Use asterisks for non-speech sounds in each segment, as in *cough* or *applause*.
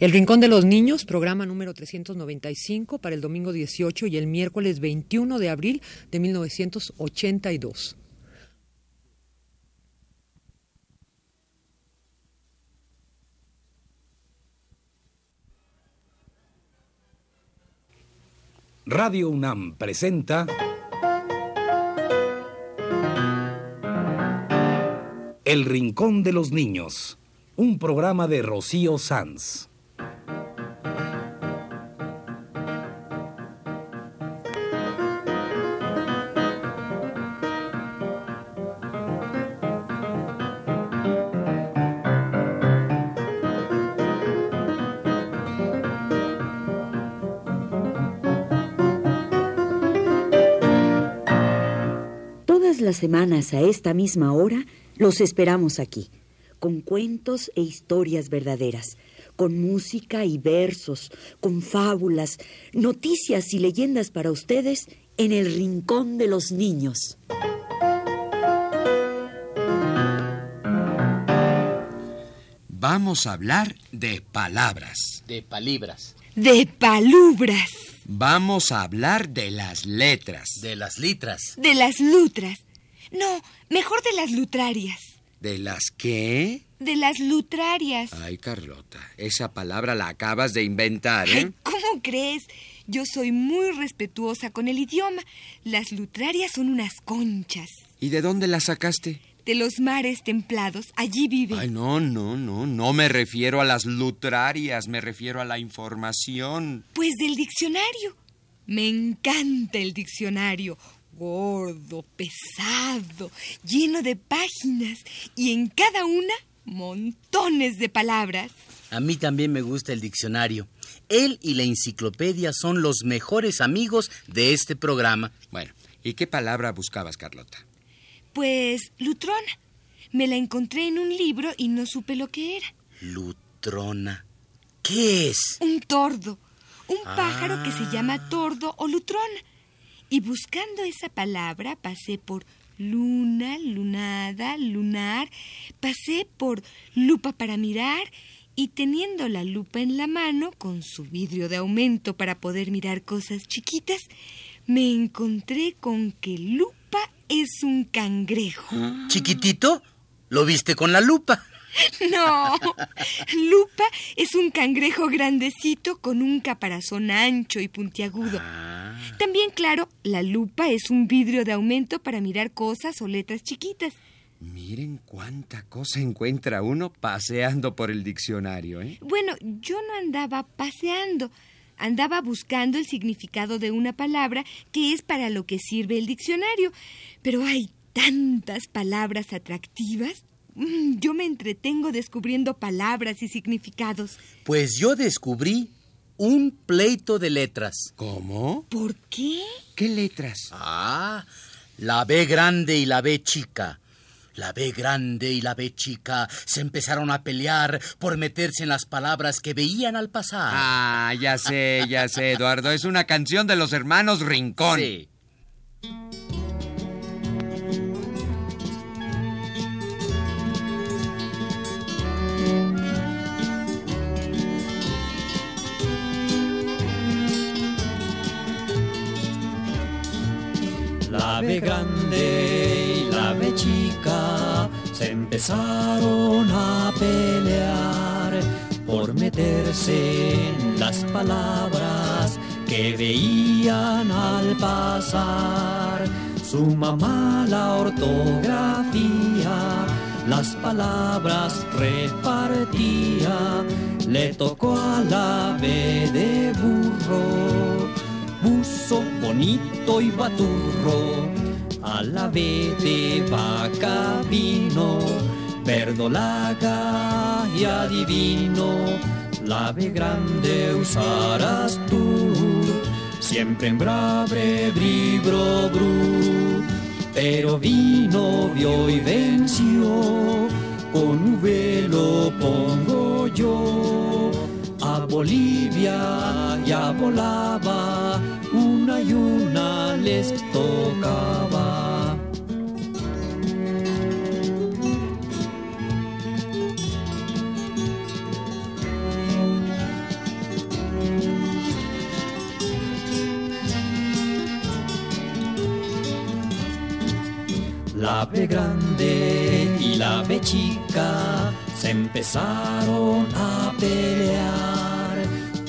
El Rincón de los Niños, programa número 395 para el domingo 18 y el miércoles 21 de abril de 1982. Radio UNAM presenta El Rincón de los Niños, un programa de Rocío Sanz. Semanas a esta misma hora los esperamos aquí, con cuentos e historias verdaderas, con música y versos, con fábulas, noticias y leyendas para ustedes en el Rincón de los Niños. Vamos a hablar de palabras. De palibras. De palubras. Vamos a hablar de las letras. De las litras. De las lutras. No, mejor de las lutrarias. ¿De las qué? De las lutrarias. Ay, Carlota, esa palabra la acabas de inventar, ¿eh? Ay, ¿cómo crees? Yo soy muy respetuosa con el idioma. Las lutrarias son unas conchas. ¿Y de dónde la sacaste? De los mares templados. Allí viven. Ay, no, no, no, no me refiero a las lutrarias, me refiero a la información. Pues del diccionario. Me encanta el diccionario. Gordo, pesado, lleno de páginas y en cada una montones de palabras. A mí también me gusta el diccionario. Él y la enciclopedia son los mejores amigos de este programa. Bueno, ¿y qué palabra buscabas, Carlota? Pues Lutrona. Me la encontré en un libro y no supe lo que era. Lutrona. ¿Qué es? Un tordo. Un Ah. pájaro que se llama tordo o lutrona. Y buscando esa palabra pasé por luna, lunada, lunar, pasé por lupa para mirar y teniendo la lupa en la mano con su vidrio de aumento para poder mirar cosas chiquitas, me encontré con que lupa es un cangrejo. ¿Chiquitito? ¿Lo viste con la lupa? *laughs* No, Lupa es un cangrejo grandecito con un caparazón ancho y puntiagudo. Ah. También, claro, la lupa es un vidrio de aumento para mirar cosas o letras chiquitas. Miren cuánta cosa encuentra uno paseando por el diccionario, ¿eh? Bueno, yo no andaba paseando, andaba buscando el significado de una palabra que es para lo que sirve el diccionario. Pero hay tantas palabras atractivas. Mm, Yo me entretengo descubriendo palabras y significados. Pues yo descubrí un pleito de letras. ¿Cómo? ¿Por qué? ¿Qué letras? Ah, la B grande y la B chica. La B grande y la B chica se empezaron a pelear por meterse en las palabras que veían al pasar. Ah, ya sé, ya sé, Eduardo. Es una canción de los hermanos Rincón. Sí. Grande y la B chica se empezaron a pelear por meterse en las palabras que veían al pasar. Su mamá la ortografía, las palabras repartía, le tocó a la B de burro buzo bonito y baturro, a la B de vaca vino, verdolaga y adivino, la B grande usarás tú, siempre en brave bribro bru, pero vino, vio y venció, con V lo pongo yo a Bolivia ya volaba, una y una les tocaba. La B grande y la B chica se empezaron a pelear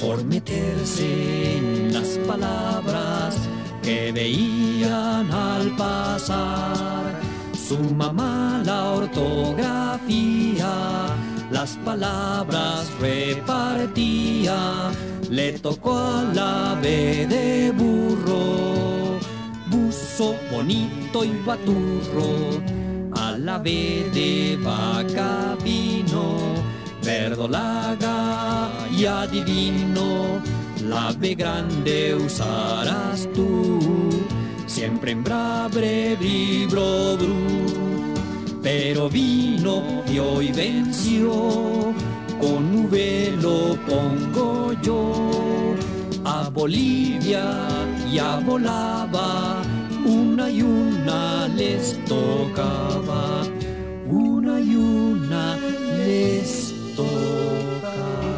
por meterse en las palabras que veían al pasar. Su mamá la ortografía, las palabras repartía, le tocó a la B de burro, bonito y baturro, a la B de vaca vino, verdolaga y adivino la B grande usarás tú, siempre en brabre, bro, bru. Pero vino y hoy venció, con V lo pongo yo. A Bolivia ya volaba, una y una les tocaba, una y una les tocaba.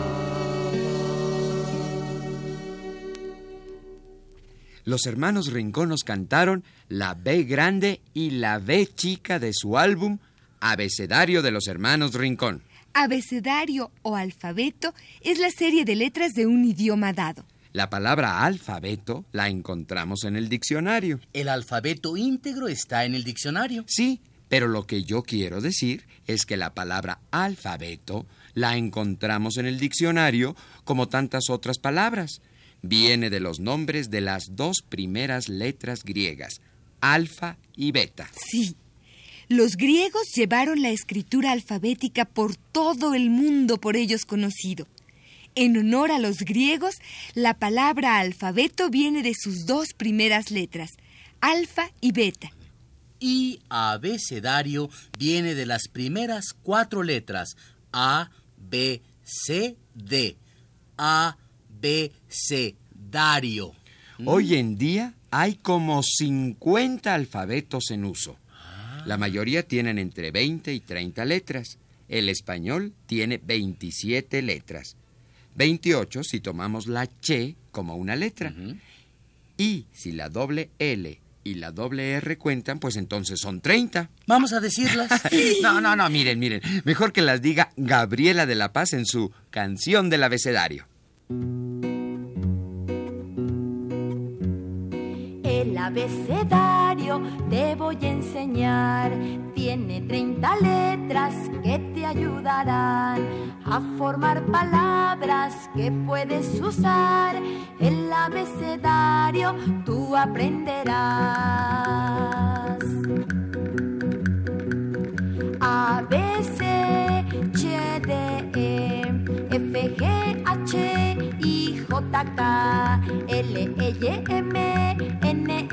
Los hermanos Rincón nos cantaron la B grande y la B chica de su álbum Abecedario de los hermanos Rincón. Abecedario o alfabeto es la serie de letras de un idioma dado. La palabra alfabeto la encontramos en el diccionario. El alfabeto íntegro está en el diccionario. Sí, pero lo que yo quiero decir es que la palabra alfabeto la encontramos en el diccionario como tantas otras palabras viene de los nombres de las dos primeras letras griegas, alfa y beta. Sí. Los griegos llevaron la escritura alfabética por todo el mundo por ellos conocido. En honor a los griegos, la palabra alfabeto viene de sus dos primeras letras, alfa y beta. Y abecedario viene de las primeras cuatro letras, A, B, C, D. A, abecedario. Hoy en día hay como 50 alfabetos en uso. La mayoría tienen entre 20 y 30 letras. El español tiene 27 letras. 28 si tomamos la Che como una letra. Y si la doble L y la doble R cuentan, pues entonces son 30. Vamos a decirlas. *laughs* no, no, no, miren, miren. Mejor que las diga Gabriela de la Paz en su canción del abecedario. Abecedario te voy a enseñar. Tiene 30 letras que te ayudarán a formar palabras que puedes usar. El abecedario tú aprenderás. A, B, C, D, E, F, G, H, I, J, K, L, E, Y, M,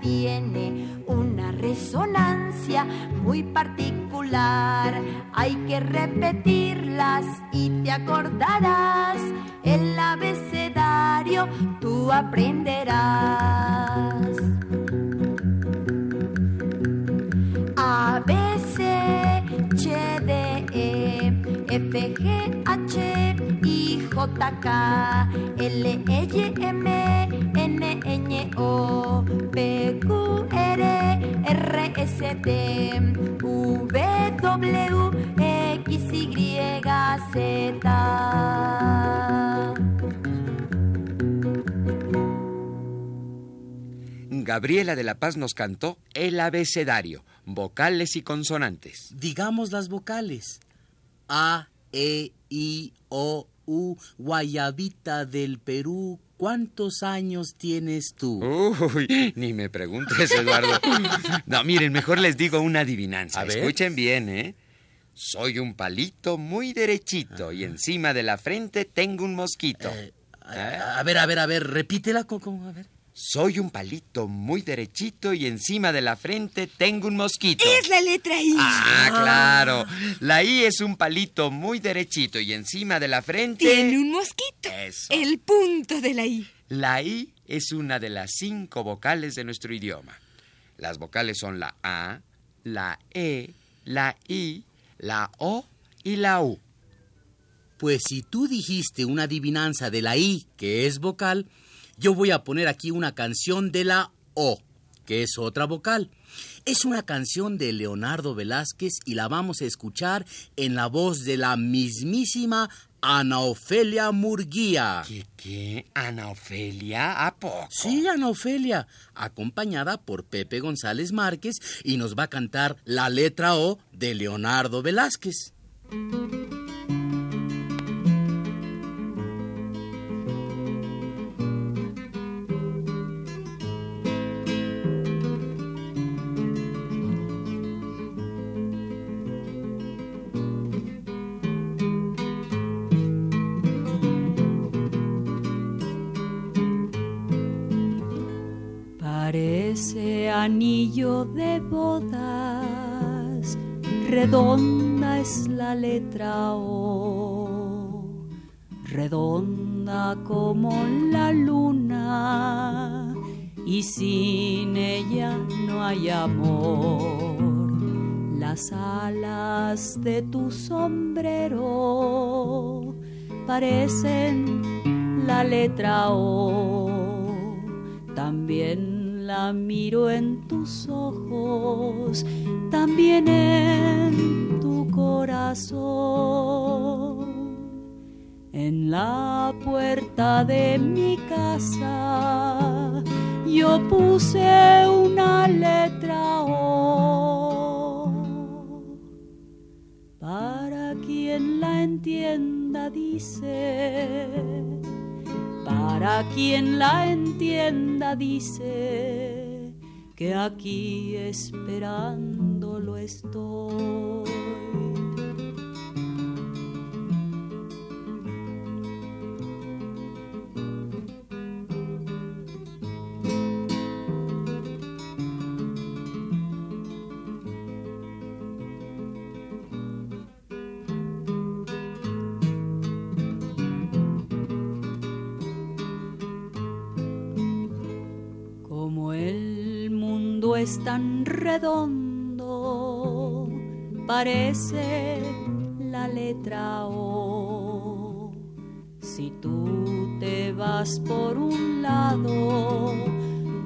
tiene una resonancia muy particular. Hay que repetirlas y te acordarás. El abecedario tú aprenderás. A, B, C, D, E, F, G, H, I, J, K, L, E, Y, M, N, Ñ, O, P, Q, R, R, S, T, V, W, X, Y, Z. Gabriela de la Paz nos cantó el abecedario, vocales y consonantes. Digamos las vocales. A, E, I, O, U, Guayabita del Perú. ¿Cuántos años tienes tú? Uy, ni me preguntes, Eduardo. No, miren, mejor les digo una adivinanza. A ver. Escuchen bien, ¿eh? Soy un palito muy derechito y encima de la frente tengo un mosquito. Eh, a, a ver, a ver, a ver, repítela. ¿cómo, cómo? A ver. Soy un palito muy derechito y encima de la frente tengo un mosquito. Es la letra I. Ah, claro. La I es un palito muy derechito y encima de la frente... Tiene un mosquito. Eso. El punto de la I. La I es una de las cinco vocales de nuestro idioma. Las vocales son la A, la E, la I, la O y la U. Pues si tú dijiste una adivinanza de la I, que es vocal, yo voy a poner aquí una canción de la O, que es otra vocal. Es una canción de Leonardo Velázquez y la vamos a escuchar en la voz de la mismísima Ana Ofelia Murguía. ¿Qué, qué? ¿Ana Ofelia? ¿A poco? Sí, Ana Ofelia, acompañada por Pepe González Márquez y nos va a cantar la letra O de Leonardo Velázquez. Anillo de bodas, redonda es la letra O, redonda como la luna, y sin ella no hay amor. Las alas de tu sombrero parecen la letra O. También la miro en tus ojos, también en tu corazón. En la puerta de mi casa yo puse una letra O. Para quien la entienda dice para quien la entienda dice que aquí esperándolo estoy. La letra O. Si tú te vas por un lado,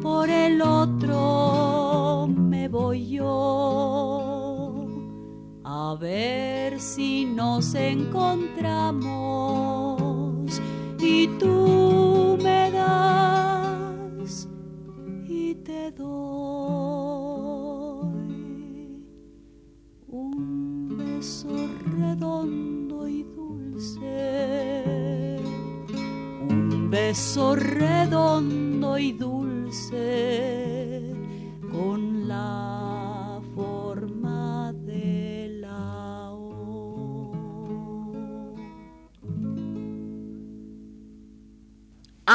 por el otro me voy yo. A ver si nos encontramos y tú beso redondo y dulce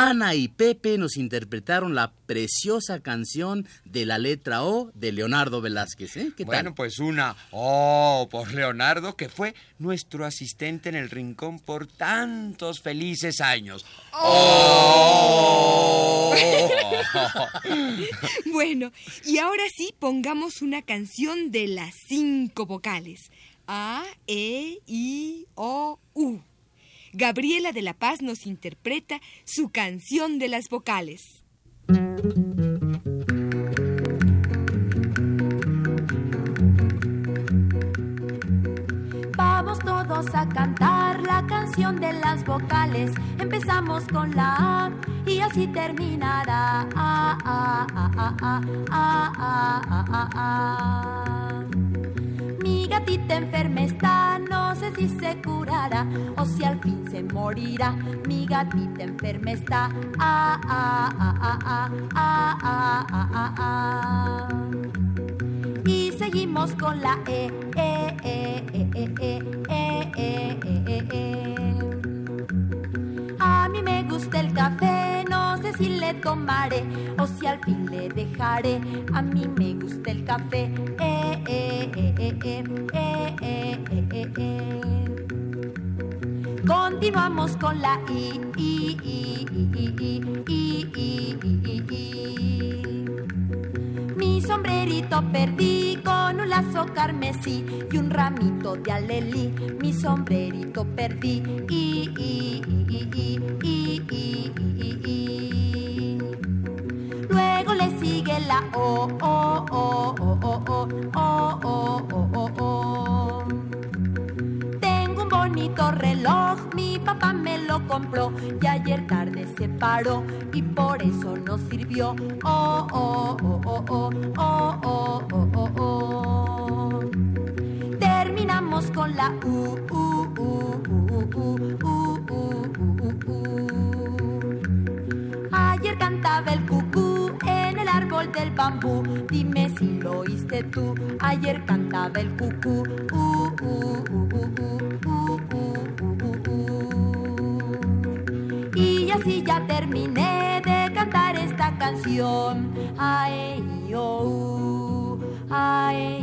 Ana y Pepe nos interpretaron la preciosa canción de la letra O de Leonardo Velázquez. ¿eh? ¿Qué Bueno, tal? pues una Oh por Leonardo, que fue nuestro asistente en el rincón por tantos felices años. ¡Oh! *laughs* Bueno, y ahora sí pongamos una canción de las cinco vocales. A, E, I, O, U. Gabriela de la Paz nos interpreta su canción de las vocales. Vamos todos a cantar la canción de las vocales. Empezamos con la A y así terminará. A, a, a, mi gatita enferma está, no sé si se curará o si al fin se morirá. Mi gatita enferma está. A, A, A, A, A, A, A, A, A, A. Y seguimos con la E, E, E, E, E, E, E, E, E, E, E. A mí me gusta el café, si le tomaré o si al fin le dejaré. A mí me gusta el café. Continuamos con la i, i, i, i, i, i, I, I Mi sombrerito perdí con un lazo carmesí y un ramito de alelí. Mi sombrerito perdí, i, i, i, i, i, i, i, i. sigue la O, O, O, O, O, O, O, O, O, O, O. Tengo un bonito reloj, mi papá me lo compró y ayer tarde se paró y por eso no sirvió. Oh, oh, oh, oh, oh, oh, oh, oh, oh, oh. Terminamos con la U, U, U, U, U, U, del bambú. Dime si lo oíste tú, ayer cantaba el cucú. Uh, uh, uh, y así ya terminé de cantar esta canción. Ay, oh, ay.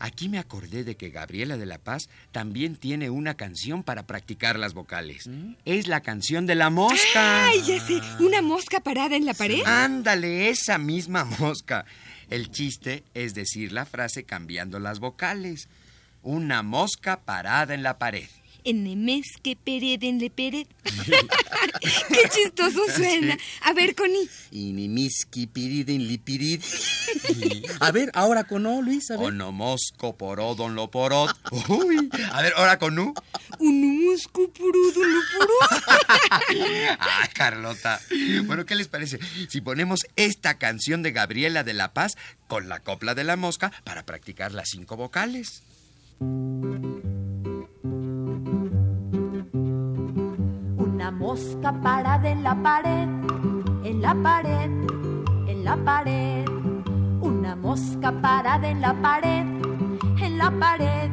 Aquí me acordé de que Gabriela de la Paz también tiene una canción para practicar las vocales. Es la canción de la mosca. ¡Ay, ya sé! ¿Una mosca parada en la pared? Ándale, esa misma *laughs* mosca. El chiste es decir la frase cambiando las vocales. Una mosca parada en la pared. Enemes que pered en le pered. *laughs* *laughs* ¡Qué chistoso suena! A ver, Connie. Inimiski piridin lipirid. A ver, ahora con O, Luis, a ver. Onomosco porodon lo porot. *laughs* Uy, a ver, ahora con U. Unumuscu purudu lupuru. Ay, Carlota. Bueno, ¿qué les parece si ponemos esta canción de Gabriela de la Paz con la copla de la mosca para practicar las cinco vocales? Mosca parada en la pared, en la pared, en la pared. Una mosca parada en la pared, en la pared,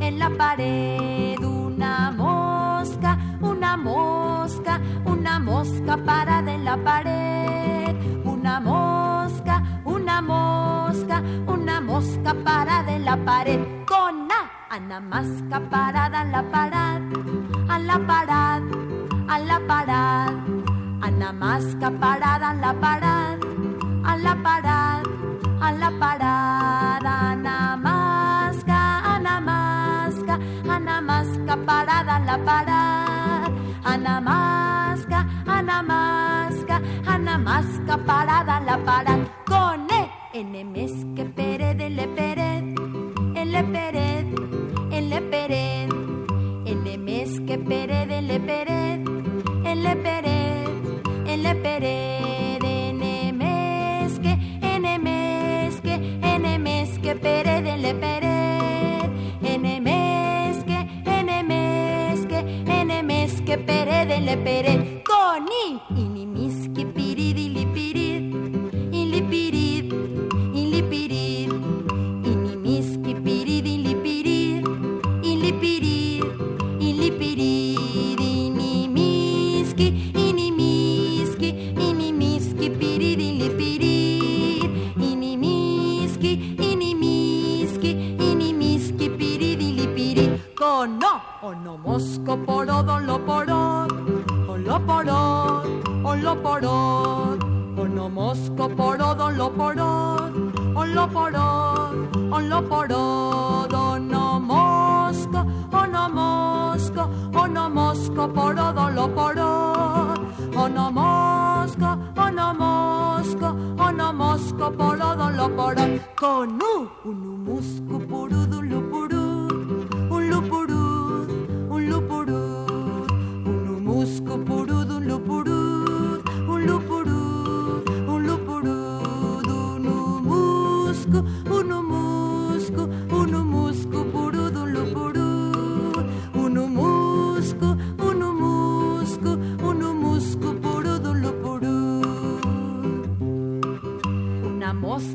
en la pared. Una mosca, una mosca, una mosca parada en la pared. Una mosca, una mosca, una mosca parada en la pared. Con A, Ana Masca parada en la pared, a la pared, la pared, la parada en la pared, en la pared, en la parada, en la masca, en la masca, la parada la pared, en la masca, la masca, parada la pared, con E. lepere de nemesque, enemesque, enemesque, pere de lepere, enemesque, enemesque, enemesque, pere de lepere, con i. porod, ono mosco porod, lo porod, lo porod, lo porod, ono mosco, ono mosco, ono mosco porod, lo porod, ono mosco, ono mosco, ono mosco porod, lo porod, conu, unu musco porud, un lupurú, un lupurú, un lupurú, unu musco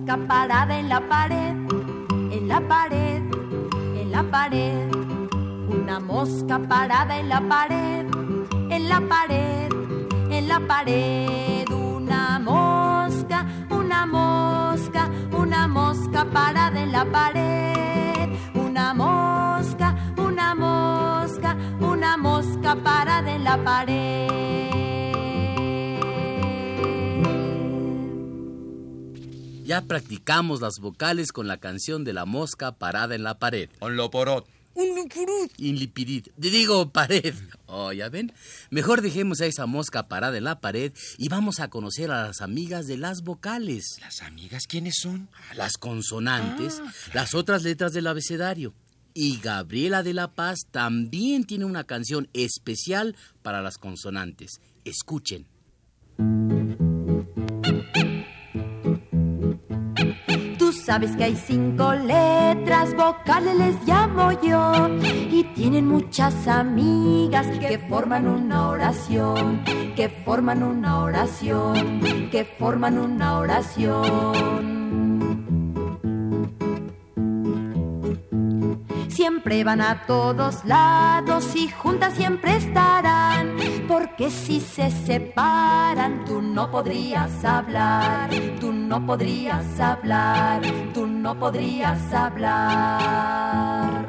mosca parada en la pared, en la pared, en la pared. Una mosca parada en la pared, en la pared, en la pared. Una mosca, una mosca, una mosca parada en la pared. Una mosca, una mosca, una mosca parada en la pared. Ya practicamos las vocales con la canción de la mosca parada en la pared. On lo porot. Un lupurut. Inlipirid. Digo, pared. *laughs* Oh, ya ven. Mejor dejemos a esa mosca parada en la pared y vamos a conocer a las amigas de las vocales. ¿Las amigas quiénes son? Las consonantes, las otras letras del abecedario. Y Gabriela de la Paz también tiene una canción especial para las consonantes. Escuchen. Sabes que hay cinco letras, vocales les llamo yo. Y tienen muchas amigas que forman una oración, que forman una oración, que forman una oración. Siempre van a todos lados y juntas siempre estarán. Porque si se separan, tú no podrías hablar, tú no podrías hablar, tú no podrías hablar.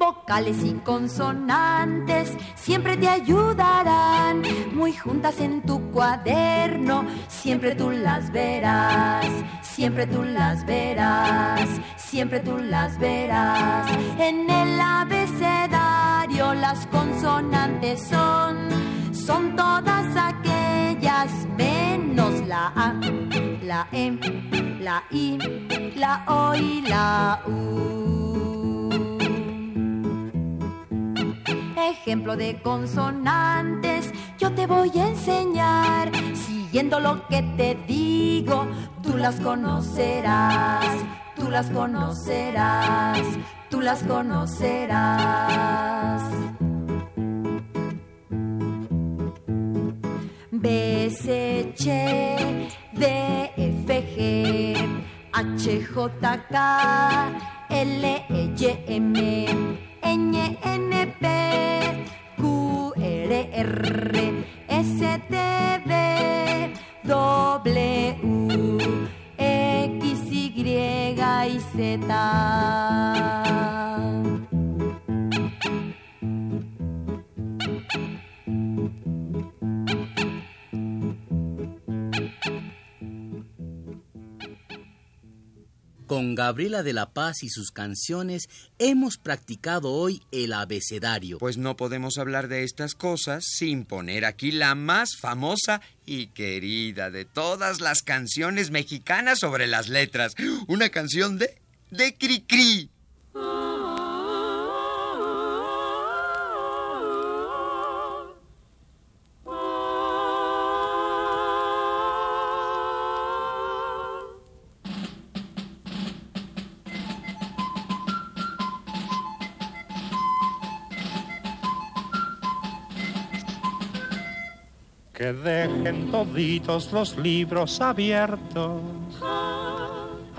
Vocales y consonantes siempre te ayudarán, muy juntas en tu cuaderno, siempre tú las verás, siempre tú las verás, siempre tú las verás. En el abecedario las consonantes son, son todas aquellas menos la A, la E, la I, la O y la U. Ejemplo de consonantes, yo te voy a enseñar. Siguiendo lo que te digo, tú las conocerás, tú las conocerás, tú las conocerás. B, C, H, D, F, G, H, Con Gabriela de la Paz y sus canciones hemos practicado hoy el abecedario. Pues no podemos hablar de estas cosas sin poner aquí la más famosa y querida de todas las canciones mexicanas sobre las letras. Una canción de... de Cricri. Que dejen toditos los libros abiertos.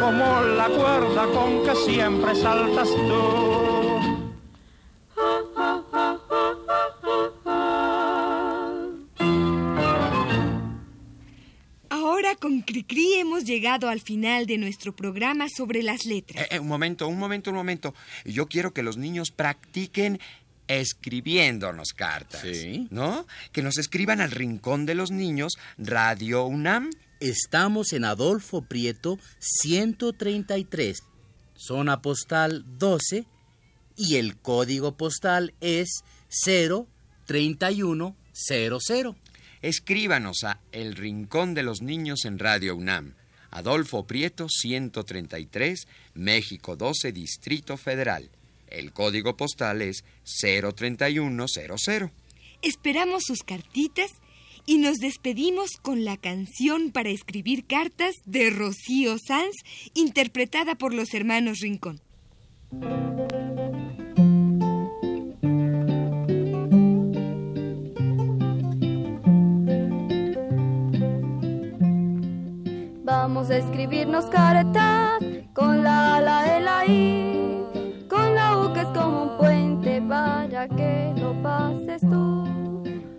como la cuerda con que siempre saltas tú. Ahora con Cricri hemos llegado al final de nuestro programa sobre las letras. Eh, eh, un momento, un momento, un momento. Yo quiero que los niños practiquen escribiéndonos cartas. Sí. ¿No? Que nos escriban al Rincón de los Niños, Radio UNAM. Estamos en Adolfo Prieto 133, zona postal 12 y el código postal es 03100. Escríbanos a El Rincón de los Niños en Radio UNAM. Adolfo Prieto 133, México 12, Distrito Federal. El código postal es 03100. Esperamos sus cartitas y nos despedimos con la canción para escribir cartas de Rocío Sanz, interpretada por los hermanos Rincón. Vamos a escribirnos cartas con la A, la E, la I,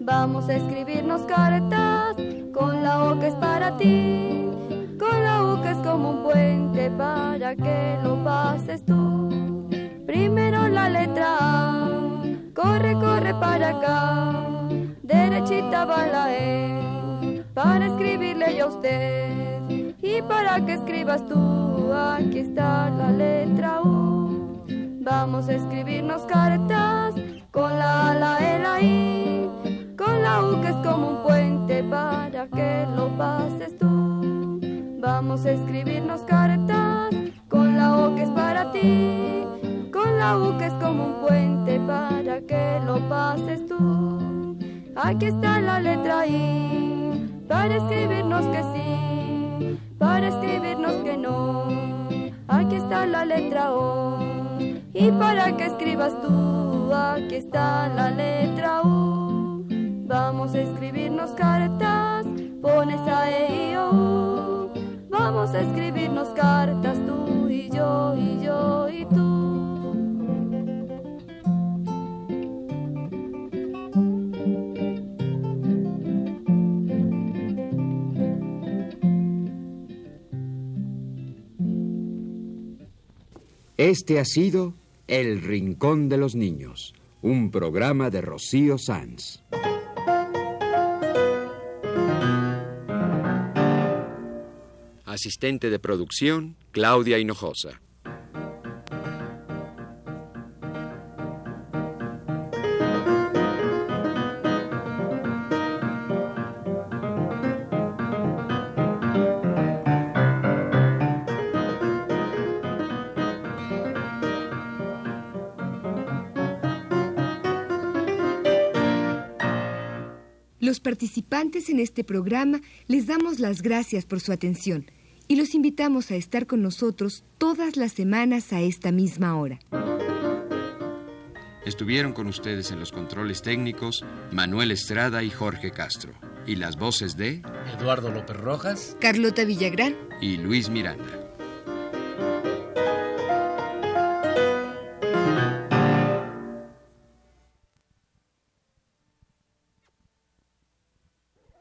Vamos a escribirnos cartas con la O que es para ti, con la U que es como un puente para que lo pases tú. Primero la letra A, corre, corre para acá, derechita va la E, para escribirle yo a usted. Y para que escribas tú, aquí está la letra U. Vamos a escribirnos cartas con la A, la E, la I, que es como un puente para que lo pases tú. Vamos a escribirnos cartas con la O que es para ti, con la U que es como un puente para que lo pases tú. Aquí está la letra I para escribirnos que sí, para escribirnos que no. Aquí está la letra O y para que escribas tú, aquí está la letra U. Vamos a escribirnos cartas, pones a E, I, O, U. Vamos a escribirnos cartas tú y yo y yo y tú. Este ha sido El Rincón de los Niños, un programa de Rocío Sanz. Asistente de producción, Claudia Hinojosa. Los participantes en este programa les damos las gracias por su atención y los invitamos a estar con nosotros todas las semanas a esta misma hora. Estuvieron con ustedes en los controles técnicos Manuel Estrada y Jorge Castro. Y las voces de Eduardo López Rojas. Carlota Villagrán. y Luis Miranda.